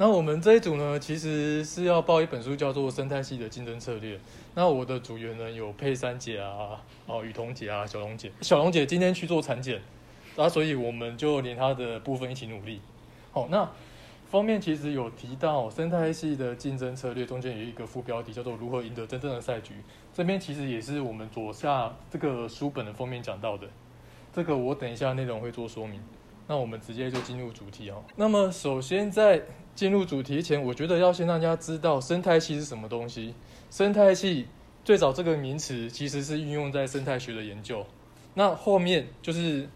那我们这一组呢，其实是要报一本书，叫做《生态系的竞争策略》。那我的组员呢，有佩珊姐啊，哦，雨桐姐啊，小龙姐。小龙姐今天去做产检，啊，所以我们就连她的部分一起努力。好，那封面其实有提到生态系的竞争策略，中间有一个副标题叫做“如何赢得真正的赛局”。这边其实也是我们左下这个书本的封面讲到的。这个我等一下内容会做说明。那我们直接就进入主题哦。那么首先在进入主题前，我觉得要先让大家知道生态系是什么东西。生态系最早这个名词其实是运用在生态学的研究。那后面就是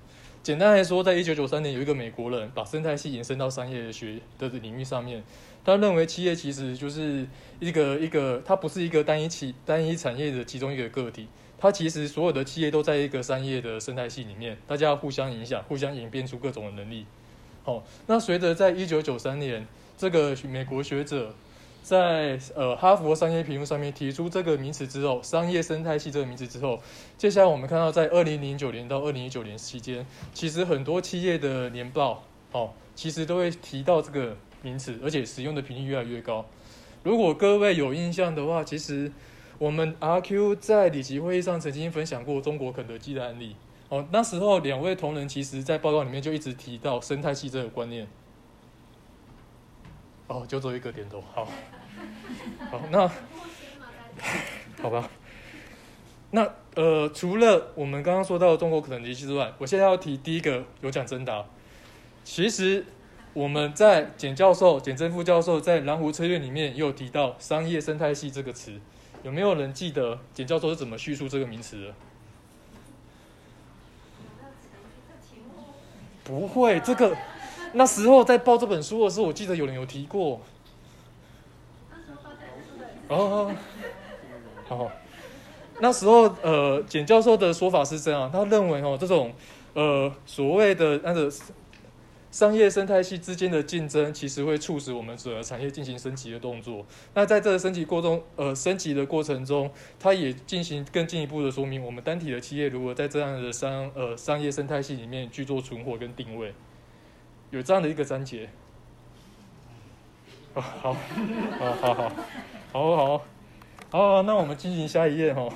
简单来说，在一九九三年有一个美国人把生态系延伸到商业学的领域上面。他认为企业其实就是一个一个，它不是一个单一企单一产业的其中一个个体。它其实所有的企业都在一个商业的生态系里面，大家互相影响，互相演变出各种的能力。好，那随着在一九九三年，这个美国学者在呃哈佛商业评论上面提出这个名词之后，商业生态系这个名词之后，接下来我们看到在二零零九年到二零一九年期间，其实很多企业的年报，哦，其实都会提到这个名词，而且使用的频率越来越高。如果各位有印象的话，其实。我们 RQ 在里奇会议上曾经分享过中国肯德基的案例。哦，那时候两位同仁其实在报告里面就一直提到生态系这个观念。哦，就做一个点头，好，好，那 好吧。那呃，除了我们刚刚说到的中国肯德基之外，我现在要提第一个有奖征答。其实我们在简教授、简正副教授在蓝湖车院里面也有提到商业生态系这个词。有没有人记得简教授是怎么叙述这个名词的？不会，这个那时候在报这本书的时候，我记得有人有提过。哦，好，那时候呃，简教授的说法是这样，他认为哦，这种呃所谓的那个。商业生态系之间的竞争其实会促使我们整个产业进行升级的动作。那在这个升级过程呃升级的过程中它也进行更进一步的说明我们单体的企业如何在这样的商呃商业生态系里面去做存活跟定位。有这样的一个章节。好好好好好好好好那我们进行下一页哈。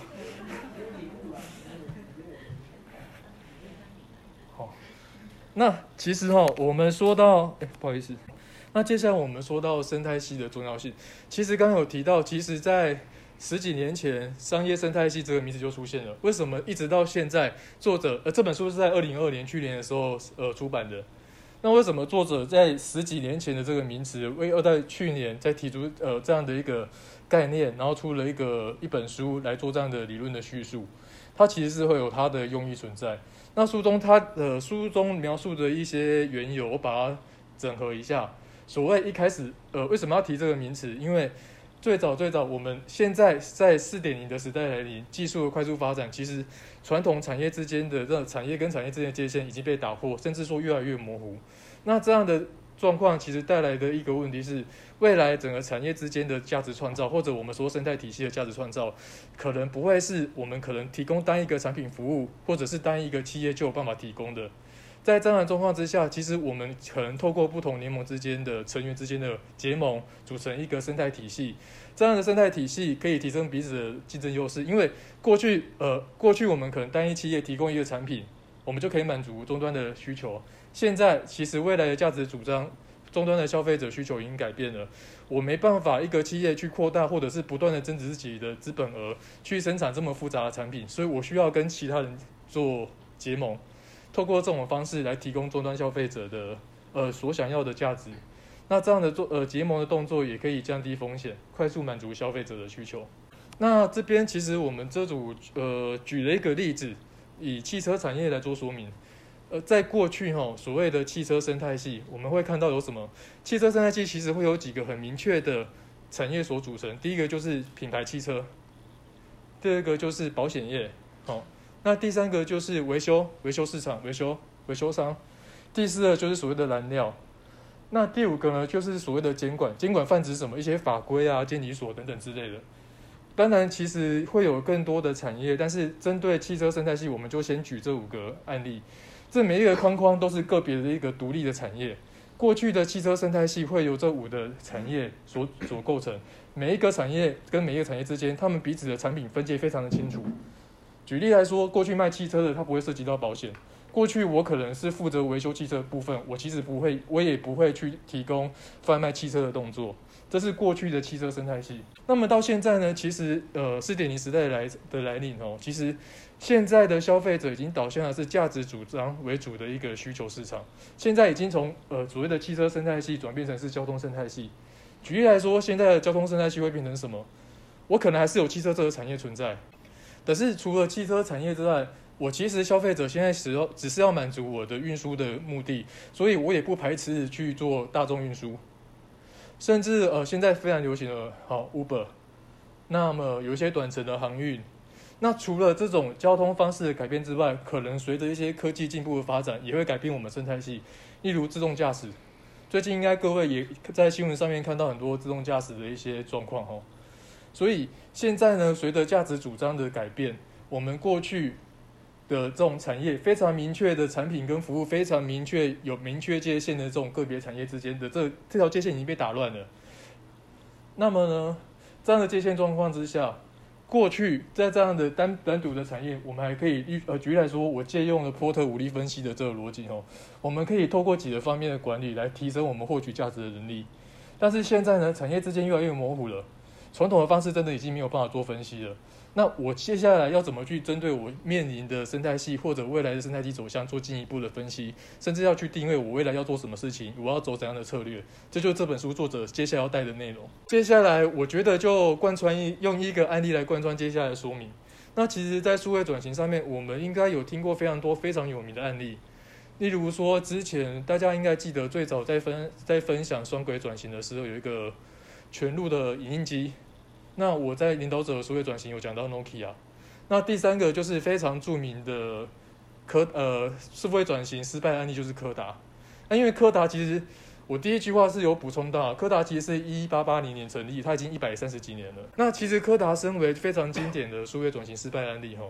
那其实哈，我们说到，哎，不好意思，那接下来我们说到生态系的重要性。其实刚有提到，其实，在十几年前，商业生态系这个名字就出现了。为什么一直到现在，作者呃这本书是在二零二二年去年的时候呃出版的？那为什么作者在十几年前的这个名词，为要在去年再提出呃这样的一个概念，然后出了一个一本书来做这样的理论的叙述？它其实是会有它的用意存在。那书中它呃书中描述的一些缘由，我把它整合一下。所谓一开始呃为什么要提这个名词？因为最早最早我们现在在四点零的时代来临，技术的快速发展，其实传统产业之间的这种产业跟产业之间的界限已经被打破，甚至说越来越模糊。那这样的状况其实带来的一个问题是，未来整个产业之间的价值创造，或者我们说生态体系的价值创造，可能不会是我们可能提供单一个产品服务，或者是单一个企业就有办法提供的。在这样的状况之下，其实我们可能透过不同联盟之间的成员之间的结盟，组成一个生态体系。这样的生态体系可以提升彼此的竞争优势，因为过去呃过去我们可能单一企业提供一个产品，我们就可以满足终端的需求。现在其实未来的价值主张，终端的消费者需求已经改变了。我没办法一个企业去扩大，或者是不断的增值自己的资本额去生产这么复杂的产品，所以我需要跟其他人做结盟，透过这种方式来提供终端消费者的呃所想要的价值。那这样的做呃结盟的动作也可以降低风险，快速满足消费者的需求。那这边其实我们这组呃举了一个例子，以汽车产业来做说明。呃，在过去哈，所谓的汽车生态系，我们会看到有什么？汽车生态系其实会有几个很明确的产业所组成。第一个就是品牌汽车，第二个就是保险业，好，那第三个就是维修维修市场维修维修商，第四个就是所谓的燃料，那第五个呢就是所谓的监管，监管泛指什么？一些法规啊、监理所等等之类的。当然，其实会有更多的产业，但是针对汽车生态系，我们就先举这五个案例。这每一个框框都是个别的一个独立的产业，过去的汽车生态系会由这五个产业所所构成，每一个产业跟每一个产业之间，他们彼此的产品分界非常的清楚。举例来说，过去卖汽车的，它不会涉及到保险。过去我可能是负责维修汽车部分，我其实不会，我也不会去提供贩卖汽车的动作。这是过去的汽车生态系。那么到现在呢？其实，呃，四点零时代来的来临哦，其实现在的消费者已经导向的是价值主张为主的一个需求市场。现在已经从呃所谓的汽车生态系转变成是交通生态系。举例来说，现在的交通生态系会变成什么？我可能还是有汽车这个产业存在，但是除了汽车产业之外，我其实消费者现在只要只是要满足我的运输的目的，所以我也不排斥去做大众运输。甚至呃，现在非常流行的，好 Uber，那么有一些短程的航运。那除了这种交通方式的改变之外，可能随着一些科技进步的发展，也会改变我们生态系。例如自动驾驶，最近应该各位也在新闻上面看到很多自动驾驶的一些状况哦。所以现在呢，随着价值主张的改变，我们过去。的这种产业非常明确的产品跟服务非常明确有明确界限的这种个别产业之间的这这条界限已经被打乱了。那么呢，这样的界限状况之下，过去在这样的单单独的产业，我们还可以呃举例来说，我借用了波特五力分析的这个逻辑哦，我们可以透过几个方面的管理来提升我们获取价值的能力。但是现在呢，产业之间越来越模糊了，传统的方式真的已经没有办法做分析了。那我接下来要怎么去针对我面临的生态系或者未来的生态系走向做进一步的分析，甚至要去定位我未来要做什么事情，我要走怎样的策略？这就是这本书作者接下来要带的内容。接下来我觉得就贯穿一用一个案例来贯穿接下来的说明。那其实，在数位转型上面，我们应该有听过非常多非常有名的案例，例如说之前大家应该记得最早在分在分享双轨转型的时候，有一个全路的影印机。那我在领导者的数位转型有讲到 Nokia，那第三个就是非常著名的柯呃数位转型失败案例就是柯达，那因为柯达其实我第一句话是有补充到，柯达其实是一八八零年成立，它已经一百三十几年了。那其实柯达身为非常经典的数位转型失败案例哈，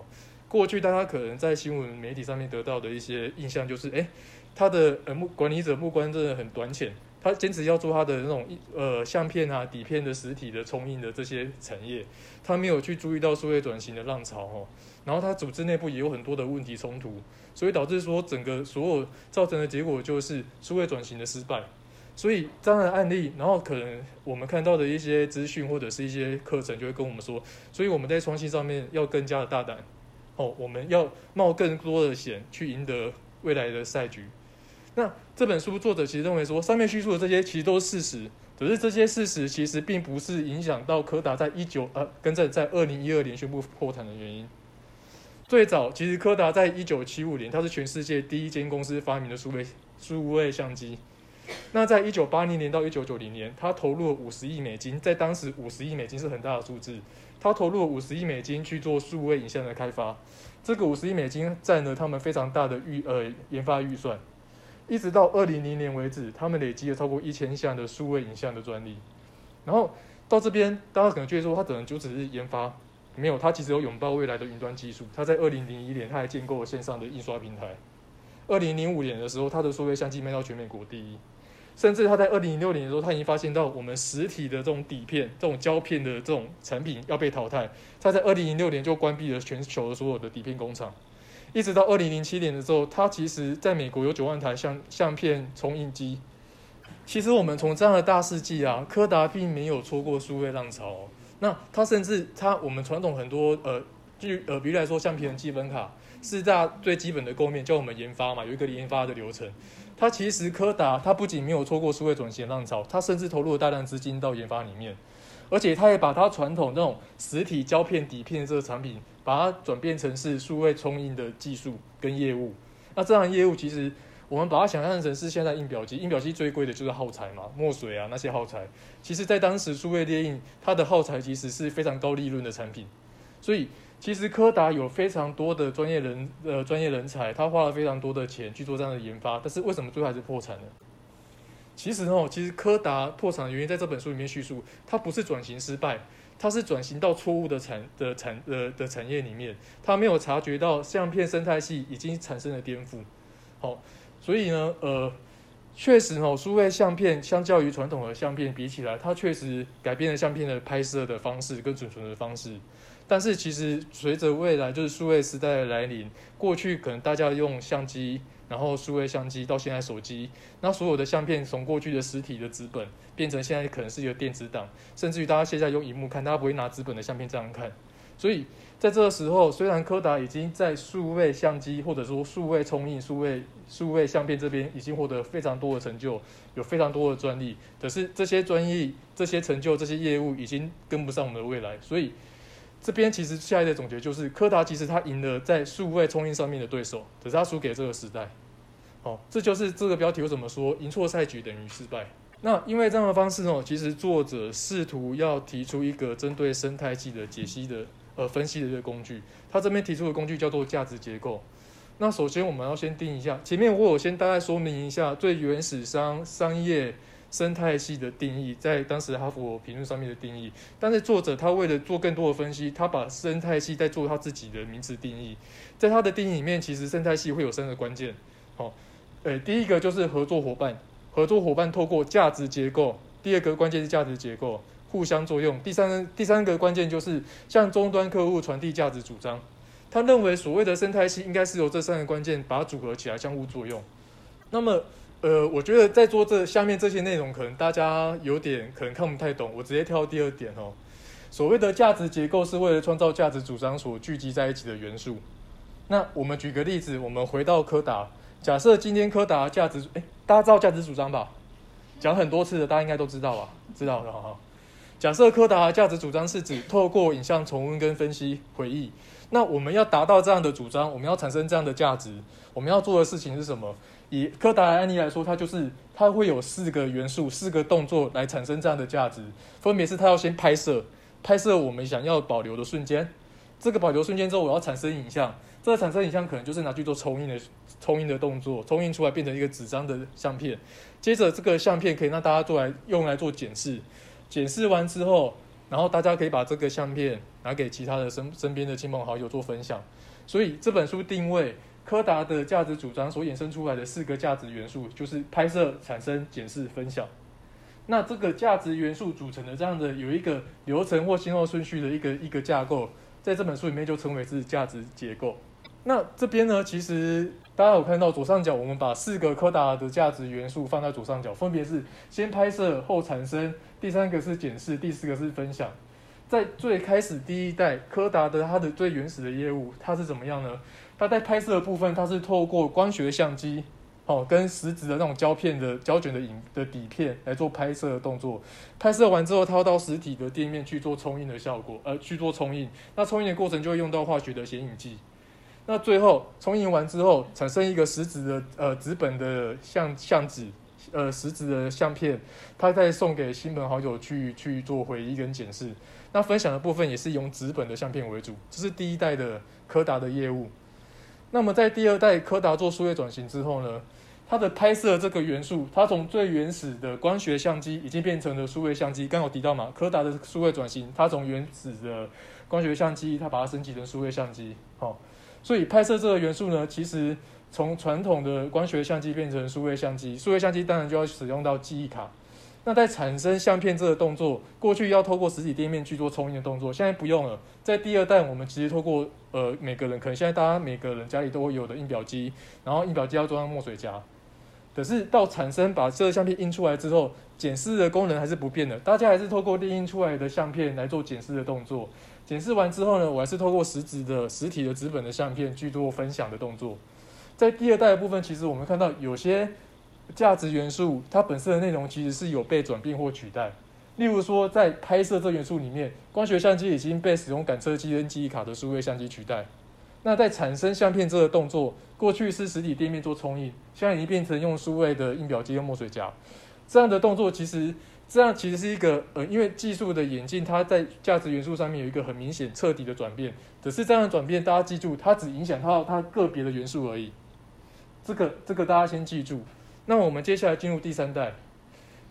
过去大家可能在新闻媒体上面得到的一些印象就是，哎，他的呃目管理者目光真的很短浅。他坚持要做他的那种呃相片啊底片的实体的冲印的这些产业，他没有去注意到数位转型的浪潮哦，然后他组织内部也有很多的问题冲突，所以导致说整个所有造成的结果就是数位转型的失败。所以这样的案例，然后可能我们看到的一些资讯或者是一些课程就会跟我们说，所以我们在创新上面要更加的大胆哦，我们要冒更多的险去赢得未来的赛局。那这本书作者其实认为说，上面叙述的这些其实都是事实，只是这些事实其实并不是影响到柯达在一九呃跟在在二零一二年宣布破产的原因。最早其实柯达在一九七五年，它是全世界第一间公司发明的数位数位相机。那在一九八零年到一九九零年，他投入了五十亿美金，在当时五十亿美金是很大的数字，他投入了五十亿美金去做数位影像的开发，这个五十亿美金占了他们非常大的预呃研发预算。一直到二零零年为止，他们累积了超过一千项的数位影像的专利。然后到这边，大家可能觉得说，他可能就只是研发，没有，他其实有拥抱未来的云端技术。他在二零零一年，他还建构了线上的印刷平台。二零零五年的时候，他的数位相机卖到全美国第一。甚至他在二零零六年的时候，他已经发现到我们实体的这种底片、这种胶片的这种产品要被淘汰。他在二零零六年就关闭了全球的所有的底片工厂。一直到二零零七年的时候，它其实在美国有九万台相相片冲印机。其实我们从这样的大事记啊，柯达并没有错过数位浪潮哦。那它甚至它我们传统很多呃，就呃，比如来说橡皮人积分卡，四大最基本的构面叫我们研发嘛，有一个研发的流程。它其实柯达它不仅没有错过数位转型浪潮，它甚至投入了大量资金到研发里面。而且他也把他传统那种实体胶片底片这个产品，把它转变成是数位冲印的技术跟业务。那这样的业务其实我们把它想象成是现在印表机，印表机最贵的就是耗材嘛，墨水啊那些耗材。其实，在当时数位列印，它的耗材其实是非常高利润的产品。所以，其实柯达有非常多的专业人呃专业人才，他花了非常多的钱去做这样的研发，但是为什么最后还是破产呢？其实哦，其实柯达破产的原因在这本书里面叙述，它不是转型失败，它是转型到错误的产的产呃的产业里面，它没有察觉到相片生态系已经产生了颠覆。好，所以呢，呃，确实哦，数位相片相较于传统的相片比起来，它确实改变了相片的拍摄的方式跟储存的方式。但是其实随着未来就是数位时代的来临，过去可能大家用相机，然后数位相机到现在手机，那所有的相片从过去的实体的纸本变成现在可能是一个电子档，甚至于大家现在用荧幕看，大家不会拿纸本的相片这样看。所以在这个时候，虽然柯达已经在数位相机或者说数位冲印、数位数位相片这边已经获得非常多的成就，有非常多的专利，可是这些专利、这些成就、这些业务已经跟不上我们的未来，所以。这边其实下一个总结就是，柯达其实他赢了在数位冲印上面的对手，可是他输给这个时代。好，这就是这个标题为什么说赢错赛局等于失败。那因为这样的方式哦，其实作者试图要提出一个针对生态系的解析的呃分析的一个工具。他这边提出的工具叫做价值结构。那首先我们要先定一下，前面我有先大概说明一下最原始商商业。生态系的定义，在当时哈佛评论上面的定义，但是作者他为了做更多的分析，他把生态系在做他自己的名词定义。在他的定义里面，其实生态系会有三个关键。好，诶，第一个就是合作伙伴，合作伙伴透过价值结构；第二个关键是价值结构，互相作用；第三第三个关键就是向终端客户传递价值主张。他认为所谓的生态系应该是由这三个关键把它组合起来相互作用。那么。呃，我觉得在做这下面这些内容，可能大家有点可能看不太懂。我直接跳第二点哦。所谓的价值结构是为了创造价值主张所聚集在一起的元素。那我们举个例子，我们回到柯达，假设今天柯达价值，哎，大家知道价值主张吧？讲很多次的，大家应该都知道吧？知道的哈。假设柯达价值主张是指透过影像重温跟分析回忆。那我们要达到这样的主张，我们要产生这样的价值，我们要做的事情是什么？以柯达的案例来说，它就是它会有四个元素、四个动作来产生这样的价值，分别是它要先拍摄，拍摄我们想要保留的瞬间，这个保留瞬间之后，我要产生影像，这个产生影像可能就是拿去做冲印的冲印的动作，冲印出来变成一个纸张的相片，接着这个相片可以让大家做来用来做检视，检视完之后，然后大家可以把这个相片拿给其他的身身边的亲朋好友做分享，所以这本书定位。柯达的价值主张所衍生出来的四个价值元素，就是拍摄、产生、检视、分享。那这个价值元素组成的这样的有一个流程或先后顺序的一个一个架构，在这本书里面就称为是价值结构。那这边呢，其实大家有看到左上角，我们把四个柯达的价值元素放在左上角，分别是先拍摄后产生，第三个是检视，第四个是分享。在最开始第一代柯达的它的最原始的业务，它是怎么样呢？它在拍摄的部分，它是透过光学相机，哦，跟实质的那种胶片的胶卷的影的底片来做拍摄的动作。拍摄完之后，它要到实体的店面去做冲印的效果，呃，去做冲印。那冲印的过程就会用到化学的显影剂。那最后冲印完之后，产生一个实质的呃纸本的相相纸，呃实质的相片，它再送给亲朋好友去去做回忆跟检视。那分享的部分也是用纸本的相片为主，这是第一代的柯达的业务。那么在第二代柯达做数位转型之后呢，它的拍摄这个元素，它从最原始的光学相机已经变成了数位相机。刚有提到嘛，柯达的数位转型，它从原始的光学相机，它把它升级成数位相机。好，所以拍摄这个元素呢，其实从传统的光学相机变成数位相机，数位相机当然就要使用到记忆卡。那在产生相片这个动作，过去要透过实体店面去做冲印的动作，现在不用了。在第二代，我们直接透过呃每个人可能现在大家每个人家里都会有的印表机，然后印表机要装上墨水夹。可是到产生把这个相片印出来之后，检视的功能还是不变的，大家还是透过列印出来的相片来做检视的动作。检视完之后呢，我还是透过实质的实体的纸本的相片去做分享的动作。在第二代的部分，其实我们看到有些。价值元素它本身的内容其实是有被转变或取代，例如说在拍摄这元素里面，光学相机已经被使用感测器跟记忆卡的数位相机取代。那在产生相片这个动作，过去是实体店面做冲印，现在已经变成用数位的印表机跟墨水夹。这样的动作其实这样其实是一个呃，因为技术的演进，它在价值元素上面有一个很明显彻底的转变。只是这样的转变，大家记住，它只影响到它个别的元素而已。这个这个大家先记住。那我们接下来进入第三代。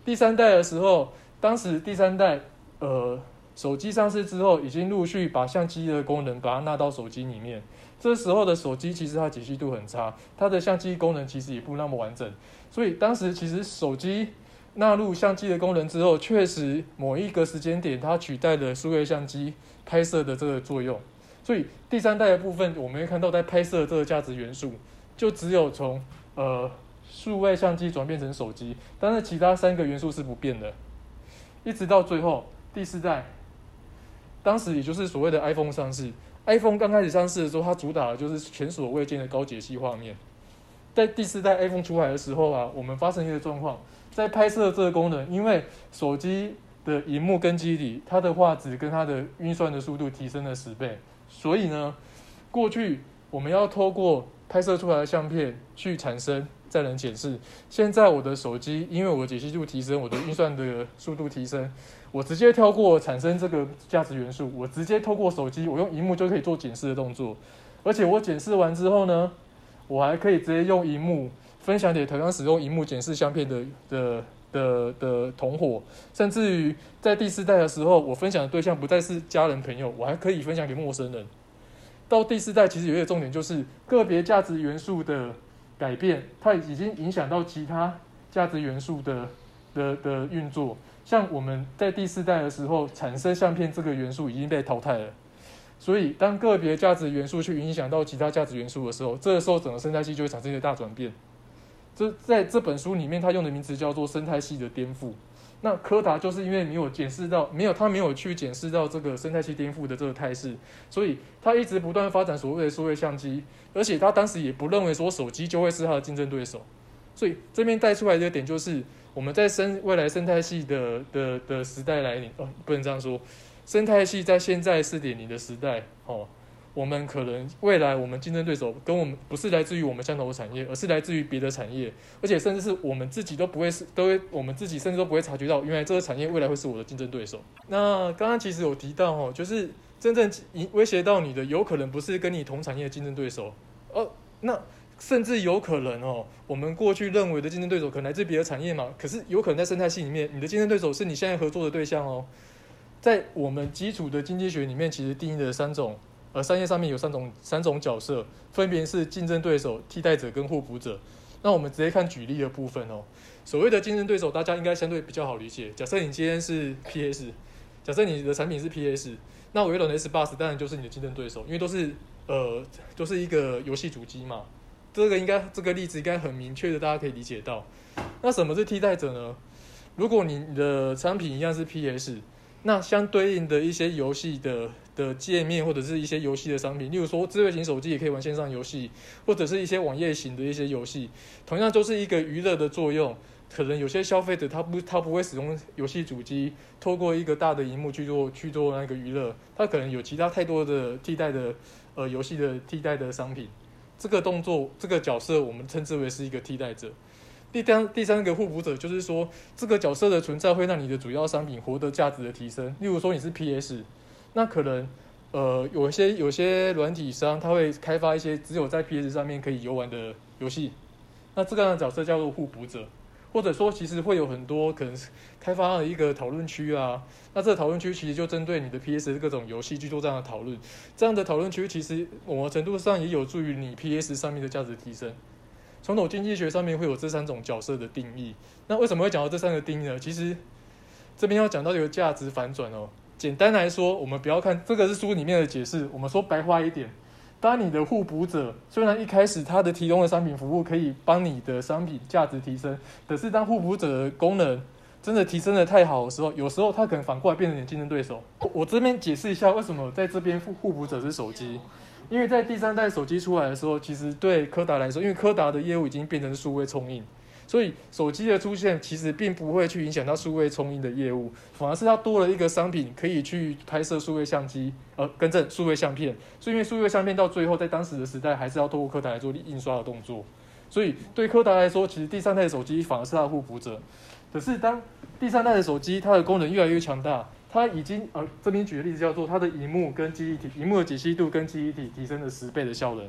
第三代的时候，当时第三代，呃，手机上市之后，已经陆续把相机的功能把它纳到手机里面。这时候的手机其实它解析度很差，它的相机功能其实也不那么完整。所以当时其实手机纳入相机的功能之后，确实某一个时间点，它取代了数位相机拍摄的这个作用。所以第三代的部分，我们会看到在拍摄这个价值元素，就只有从呃数位相机转变成手机，但是其他三个元素是不变的，一直到最后第四代，当时也就是所谓的 iPhone 上市。iPhone 刚开始上市的时候，它主打的就是前所未见的高解析画面。在第四代 iPhone 出来的时候啊，我们发生一个状况，在拍摄这个功能，因为手机的荧幕跟基底，它的画质跟它的运算的速度提升了十倍，所以呢，过去我们要透过拍摄出来的相片去产生再能检视。现在我的手机，因为我的解析度提升，我的运算的速度提升，我直接跳过产生这个价值元素，我直接透过手机，我用荧幕就可以做检视的动作，而且我检视完之后呢，我还可以直接用荧幕分享给同样使用荧幕检视相片的的的的同伙，甚至于在第四代的时候，我分享的对象不再是家人朋友，我还可以分享给陌生人。到第四代，其实有一个重点就是个别价值元素的改变，它已经影响到其他价值元素的的的运作。像我们在第四代的时候，产生相片这个元素已经被淘汰了。所以，当个别价值元素去影响到其他价值元素的时候，这个时候整个生态系就会产生一个大转变。这在这本书里面，它用的名词叫做生态系的颠覆。那柯达就是因为没有检视到，没有他没有去检视到这个生态系颠覆的这个态势，所以他一直不断发展所谓的数位相机，而且他当时也不认为说手机就会是他的竞争对手。所以这边带出来的点就是，我们在生未来生态系的的的时代来临，哦，不能这样说。生态系在现在四点零的时代，哦，我们可能未来我们竞争对手跟我们不是来自于我们相同的产业，而是来自于别的产业，而且甚至是我们自己都不会是，都会我们自己甚至都不会察觉到，原来这个产业未来会是我的竞争对手。那刚刚其实有提到，哦，就是真正威胁到你的，有可能不是跟你同产业的竞争对手，哦，那甚至有可能哦，我们过去认为的竞争对手可能来自别的产业嘛，可是有可能在生态系里面，你的竞争对手是你现在合作的对象哦。在我们基础的经济学里面，其实定义了三种，呃，商业上面有三种三种角色，分别是竞争对手、替代者跟互补者。那我们直接看举例的部分哦。所谓的竞争对手，大家应该相对比较好理解。假设你今天是 PS，假设你的产品是 PS，那微软的 Xbox 当然就是你的竞争对手，因为都是呃都是一个游戏主机嘛。这个应该这个例子应该很明确的，大家可以理解到。那什么是替代者呢？如果你的产品一样是 PS。那相对应的一些游戏的的界面，或者是一些游戏的商品，例如说智慧型手机也可以玩线上游戏，或者是一些网页型的一些游戏，同样都是一个娱乐的作用。可能有些消费者他不他不会使用游戏主机，透过一个大的荧幕去做去做那个娱乐，他可能有其他太多的替代的呃游戏的替代的商品。这个动作这个角色我们称之为是一个替代者。第三第三个互补者就是说，这个角色的存在会让你的主要商品获得价值的提升。例如说你是 PS，那可能呃有些有些软体商他会开发一些只有在 PS 上面可以游玩的游戏，那这个样的角色叫做互补者。或者说其实会有很多可能开发了一个讨论区啊，那这个讨论区其实就针对你的 PS 各种游戏去做这样的讨论。这样的讨论区其实某个程度上也有助于你 PS 上面的价值提升。传统经济学上面会有这三种角色的定义，那为什么会讲到这三个定义呢？其实这边要讲到一个价值反转哦。简单来说，我们不要看这个是书里面的解释，我们说白话一点，当你的互补者虽然一开始他的提供的商品服务可以帮你的商品价值提升，可是当互补者的功能真的提升得太好的时候，有时候他可能反过来变成你的竞争对手。我这边解释一下为什么在这边互互补者是手机。因为在第三代手机出来的时候，其实对柯达来说，因为柯达的业务已经变成数位冲印，所以手机的出现其实并不会去影响到数位冲印的业务，反而是它多了一个商品可以去拍摄数位相机，呃，更正数位相片。所以因为数位相片到最后在当时的时代还是要透过柯达来做印刷的动作，所以对柯达来说，其实第三代的手机反而是它的互补者。可是当第三代的手机它的功能越来越强大。它已经呃，这边举的例子叫做它的荧幕跟记忆体，荧幕的解析度跟记忆体提升了十倍的效能。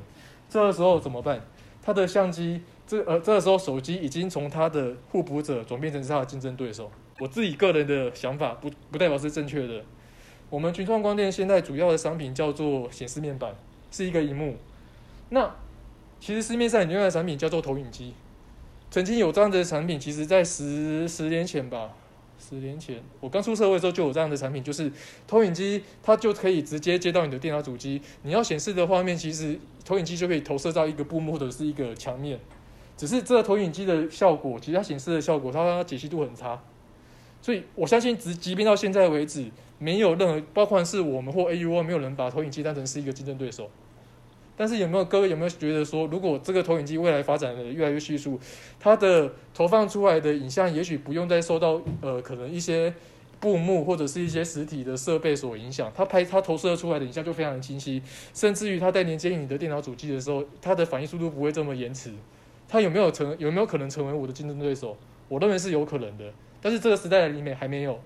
这个时候怎么办？它的相机，这呃这个时候手机已经从它的互补者转变成是它的竞争对手。我自己个人的想法不不代表是正确的。我们群创光电现在主要的商品叫做显示面板，是一个荧幕。那其实市面上另外的产品叫做投影机。曾经有这样的产品，其实在十十年前吧，十年前我刚出社会的时候就有这样的产品，就是投影机它就可以直接接到你的电脑主机，你要显示的画面，其实投影机就可以投射到一个布幕或者是一个墙面，只是这个投影机的效果，其实它显示的效果，它解析度很差，所以我相信，直即便到现在为止，没有任何，包括是我们或 AUO，没有人把投影机当成是一个竞争对手。但是有没有各位有没有觉得说，如果这个投影机未来发展的越来越迅速，它的投放出来的影像也许不用再受到呃可能一些布幕或者是一些实体的设备所影响，它拍它投射出来的影像就非常的清晰，甚至于它在连接你的电脑主机的时候，它的反应速度不会这么延迟。它有没有成有没有可能成为我的竞争对手？我认为是有可能的，但是这个时代里面还没有。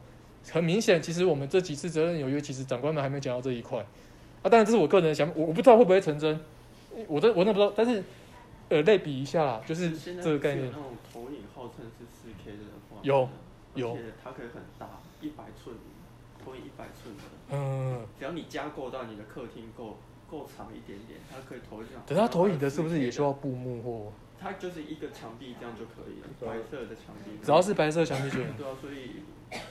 很明显，其实我们这几次责任有约，其实长官们还没有讲到这一块。啊，当然这是我个人的想法，我我不知道会不会成真，我这我那不知道，但是呃类比一下啦，就是这个概念。那种投影号称是四 K 的话，有有，它可以很大，一百寸投影一百寸的，嗯，只要你加购到你的客厅够够长一点点，它可以投影。等它投影的是不是也需要布幕或？它就是一个墙壁这样就可以了，白色的墙壁。只要是白色墙壁就。对啊，所以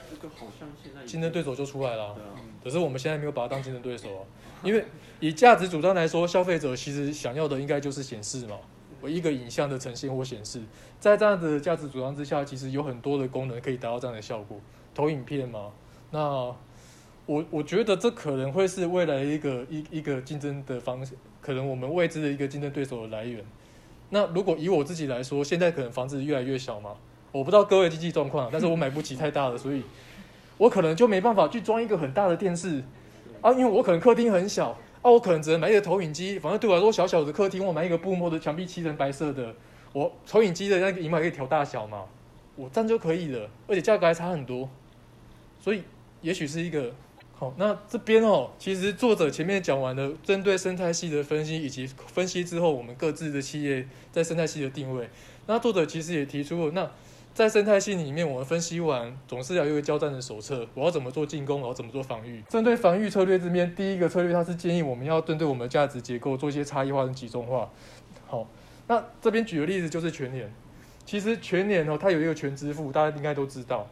这个好像现在竞争对手就出来了。对啊。可是我们现在没有把它当竞争对手啊，因为以价值主张来说，消费者其实想要的应该就是显示嘛，我一个影像的呈现或显示，在这样的价值主张之下，其实有很多的功能可以达到这样的效果，投影片嘛。那我我觉得这可能会是未来一个一一个竞争的方式，可能我们未知的一个竞争对手的来源。那如果以我自己来说，现在可能房子越来越小嘛，我不知道各位经济状况，但是我买不起太大的，所以 我可能就没办法去装一个很大的电视。啊，因为我可能客厅很小。啊，我可能只能买一个投影机，反正对我来说小小的客厅，我买一个布幕的墙壁漆成白色的，我投影机的那个萤幕可以调大小嘛，我这样就可以了，而且价格还差很多，所以也许是一个。那这边哦，其实作者前面讲完了针对生态系的分析，以及分析之后我们各自的企业在生态系的定位。那作者其实也提出了，那在生态系里面，我们分析完总是要有一个交战的手册，我要怎么做进攻，我要怎么做防御。针对防御策略这边，第一个策略它是建议我们要针对我们的价值结构做一些差异化跟集中化。好，那这边举的例子就是全联，其实全联哦，它有一个全支付，大家应该都知道。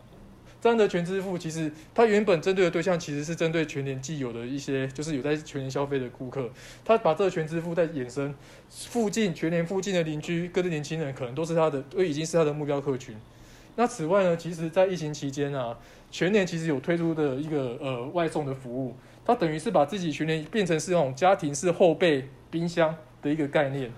这样的全支付，其实它原本针对的对象其实是针对全年既有的一些，就是有在全年消费的顾客。他把这个全支付在衍生，附近全年附近的邻居、各位年轻人，可能都是他的，都已经是他的目标客群。那此外呢，其实在疫情期间啊，全年其实有推出的一个呃外送的服务，它等于是把自己全年变成是那种家庭式后备冰箱的一个概念。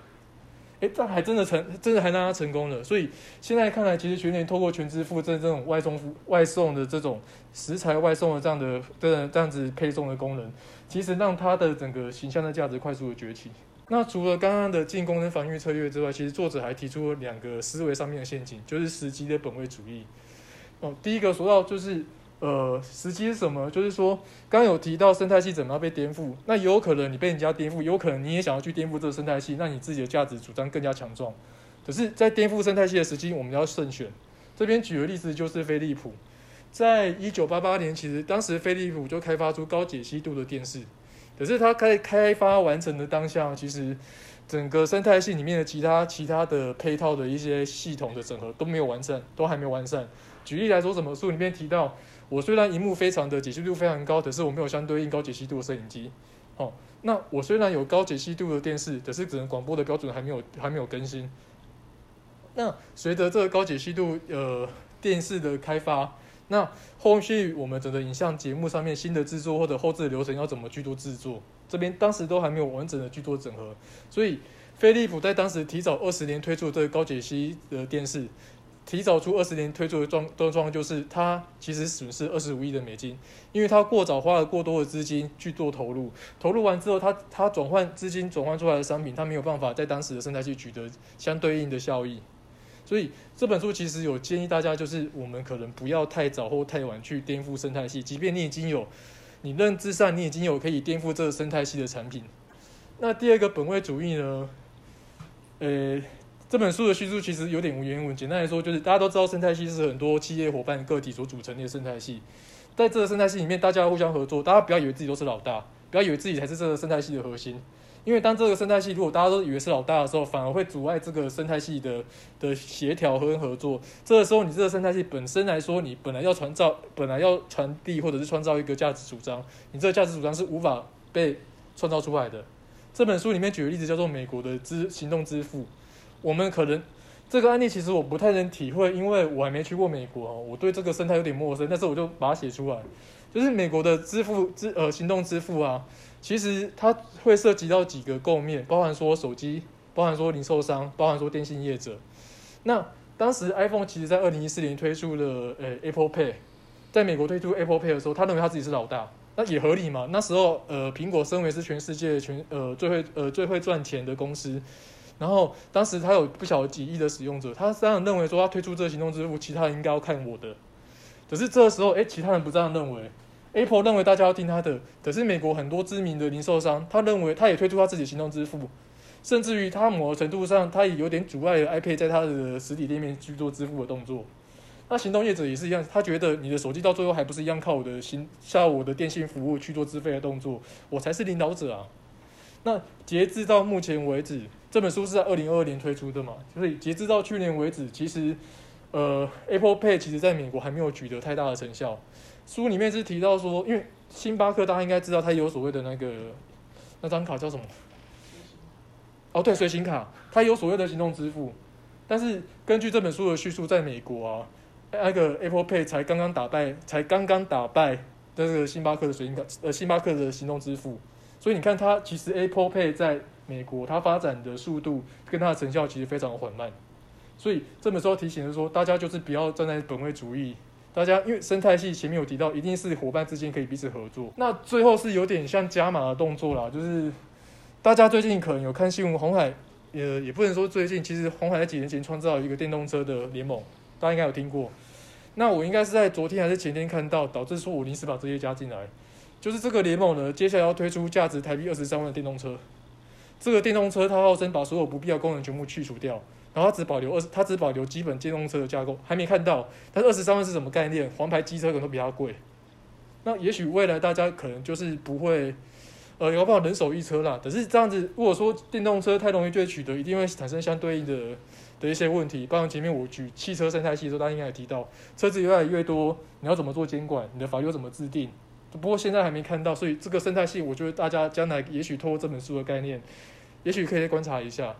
哎，这还真的成，真的还让他成功了。所以现在看来，其实全年透过全支付这这种外送外送的这种食材外送的这样的这样这样子配送的功能，其实让他的整个形象的价值快速的崛起。那除了刚刚的进攻跟防御策略之外，其实作者还提出了两个思维上面的陷阱，就是时机的本位主义。哦，第一个说到就是。呃，时机是什么？就是说，刚有提到生态系怎么样被颠覆，那有可能你被人家颠覆，有可能你也想要去颠覆这个生态系，让你自己的价值主张更加强壮。可是，在颠覆生态系的时机，我们要慎选。这边举个例子，就是飞利浦，在一九八八年，其实当时飞利浦就开发出高解析度的电视，可是它开开发完成的当下，其实整个生态系里面的其他其他的配套的一些系统的整合都没有完善，都还没有完善。举例来说，什么书里面提到？我虽然荧幕非常的解析度非常高，可是我没有相对应高解析度的摄影机。哦，那我虽然有高解析度的电视，可是只能广播的标准还没有还没有更新。那随着这个高解析度呃电视的开发，那后续我们整个影像节目上面新的制作或者后置的流程要怎么去做制作？这边当时都还没有完整的去做整合，所以飞利浦在当时提早二十年推出这个高解析的电视。提早出二十年推出的状状况，就是它其实损失二十五亿的美金，因为它过早花了过多的资金去做投入，投入完之后，它它转换资金转换出来的商品，它没有办法在当时的生态系取得相对应的效益，所以这本书其实有建议大家，就是我们可能不要太早或太晚去颠覆生态系，即便你已经有你认知上你已经有可以颠覆这个生态系的产品。那第二个本位主义呢？呃。这本书的叙述其实有点无言文，简单来说就是大家都知道生态系是很多企业伙伴个体所组成的生态系，在这个生态系里面，大家互相合作，大家不要以为自己都是老大，不要以为自己才是这个生态系的核心。因为当这个生态系如果大家都以为是老大的时候，反而会阻碍这个生态系的的协调和合作。这个时候，你这个生态系本身来说，你本来要传造，本来要传递或者是创造一个价值主张，你这个价值主张是无法被创造出来的。这本书里面举的例子叫做美国的支行动支付。我们可能这个案例其实我不太能体会，因为我还没去过美国哦，我对这个生态有点陌生。但是我就把它写出来，就是美国的支付支呃行动支付啊。其实它会涉及到几个构面，包含说手机，包含说零售商，包含说电信业者。那当时 iPhone 其实在二零一四年推出了呃 Apple Pay，在美国推出 Apple Pay 的时候，他认为他自己是老大，那也合理嘛。那时候呃苹果身为是全世界全呃最会呃最会赚钱的公司，然后当时他有不晓得几亿的使用者，他当然认为说他推出这个行动支付，其他人应该要看我的。可是这个时候，哎，其他人不这样认为。Apple 认为大家要听他的，可是美国很多知名的零售商，他认为他也推出他自己行动支付，甚至于他某个程度上，他也有点阻碍了 iPad 在他的实体店面去做支付的动作。那行动业者也是一样，他觉得你的手机到最后还不是一样靠我的行，靠我的电信服务去做资费的动作，我才是领导者啊。那截至到目前为止，这本书是在二零二二年推出的嘛，所以截至到去年为止，其实呃 Apple Pay 其实在美国还没有取得太大的成效。书里面是提到说，因为星巴克大家应该知道，它有所谓的那个那张卡叫什么？哦，对，随行卡，它有所谓的行动支付。但是根据这本书的叙述，在美国啊，那个 Apple Pay 才刚刚打败，才刚刚打败这个星巴克的随行卡，呃，星巴克的行动支付。所以你看，它其实 Apple Pay 在美国它发展的速度跟它的成效其实非常缓慢。所以这本书提醒的是说，大家就是不要站在本位主义。大家因为生态系前面有提到，一定是伙伴之间可以彼此合作。那最后是有点像加码的动作啦，就是大家最近可能有看新闻，红海也也不能说最近，其实红海在几年前创造一个电动车的联盟，大家应该有听过。那我应该是在昨天还是前天看到，导致说我临时把这些加进来。就是这个联盟呢，接下来要推出价值台币二十三万的电动车。这个电动车它号称把所有不必要功能全部去除掉。然后它只保留二，它只保留基本电动车的架构，还没看到。但是二十三万是什么概念？黄牌机车可能都比较贵。那也许未来大家可能就是不会，呃，有办法人手一车啦。可是这样子，如果说电动车太容易就取得，一定会产生相对应的的一些问题。包括前面我举汽车生态系的时候，大家应该也提到，车子越来越多，你要怎么做监管？你的法律怎么制定？不过现在还没看到，所以这个生态系，我觉得大家将来也许透过这本书的概念，也许可以观察一下。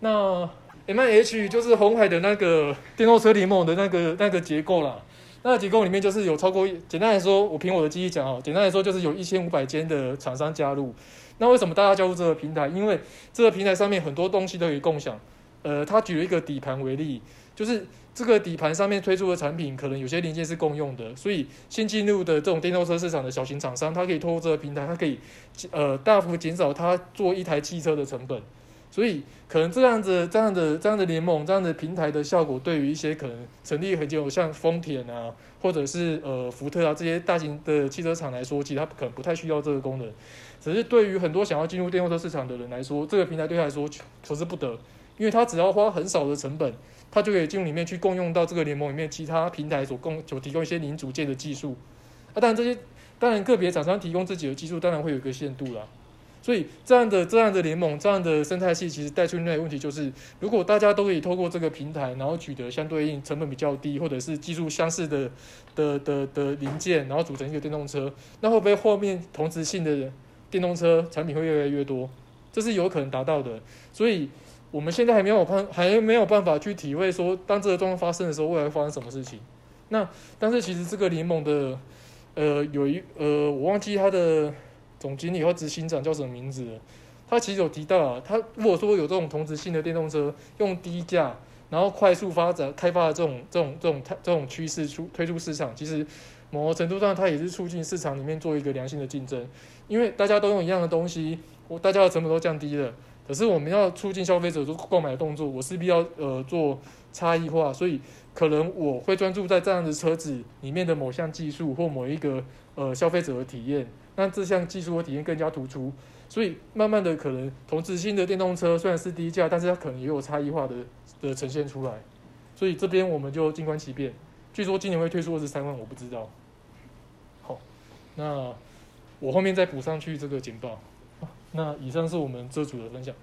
那。M I H 就是红海的那个电动车联盟的那个 那个结构啦。那个结构里面就是有超过，简单来说，我凭我的记忆讲哦，简单来说就是有一千五百间的厂商加入。那为什么大家加入这个平台？因为这个平台上面很多东西都可以共享。呃，他举了一个底盘为例，就是这个底盘上面推出的产品，可能有些零件是共用的。所以新进入的这种电动车市场的小型厂商，它可以透过这个平台，它可以呃大幅减少它做一台汽车的成本。所以，可能这样子、这样的、这样的联盟、这样的平台的效果，对于一些可能成立很久，像丰田啊，或者是呃福特啊这些大型的汽车厂来说，其实它可能不太需要这个功能。只是对于很多想要进入电动车市场的人来说，这个平台对他来说求之不得，因为他只要花很少的成本，他就可以进入里面去共用到这个联盟里面其他平台所供所提供一些零组件的技术。啊，当然这些当然个别厂商提供自己的技术，当然会有一个限度啦。所以这样的这样的联盟，这样的生态系，其实带出另外一个问题，就是如果大家都可以透过这个平台，然后取得相对应成本比较低，或者是技术相似的的的的零件，然后组成一个电动车，那会不会后面同质性的电动车产品会越来越多？这是有可能达到的。所以我们现在还没有办还没有办法去体会说，当这个状况发生的时候，未来会发生什么事情？那但是其实这个联盟的呃有一呃我忘记它的。总经理或执行长叫什么名字了？他其实有提到啊，他如果说有这种同质性的电动车，用低价然后快速发展开发的这种这种这种这种趋势出推出市场，其实某个程度上它也是促进市场里面做一个良性的竞争，因为大家都用一样的东西，我大家的成本都降低了，可是我们要促进消费者做购买的动作，我势必要呃做差异化，所以可能我会专注在这样的车子里面的某项技术或某一个呃消费者的体验。那这项技术和体验更加突出，所以慢慢的可能同质性的电动车虽然是低价，但是它可能也有差异化的的呈现出来，所以这边我们就静观其变。据说今年会推出二十三万，我不知道。好，那我后面再补上去这个简报。那以上是我们这组的分享。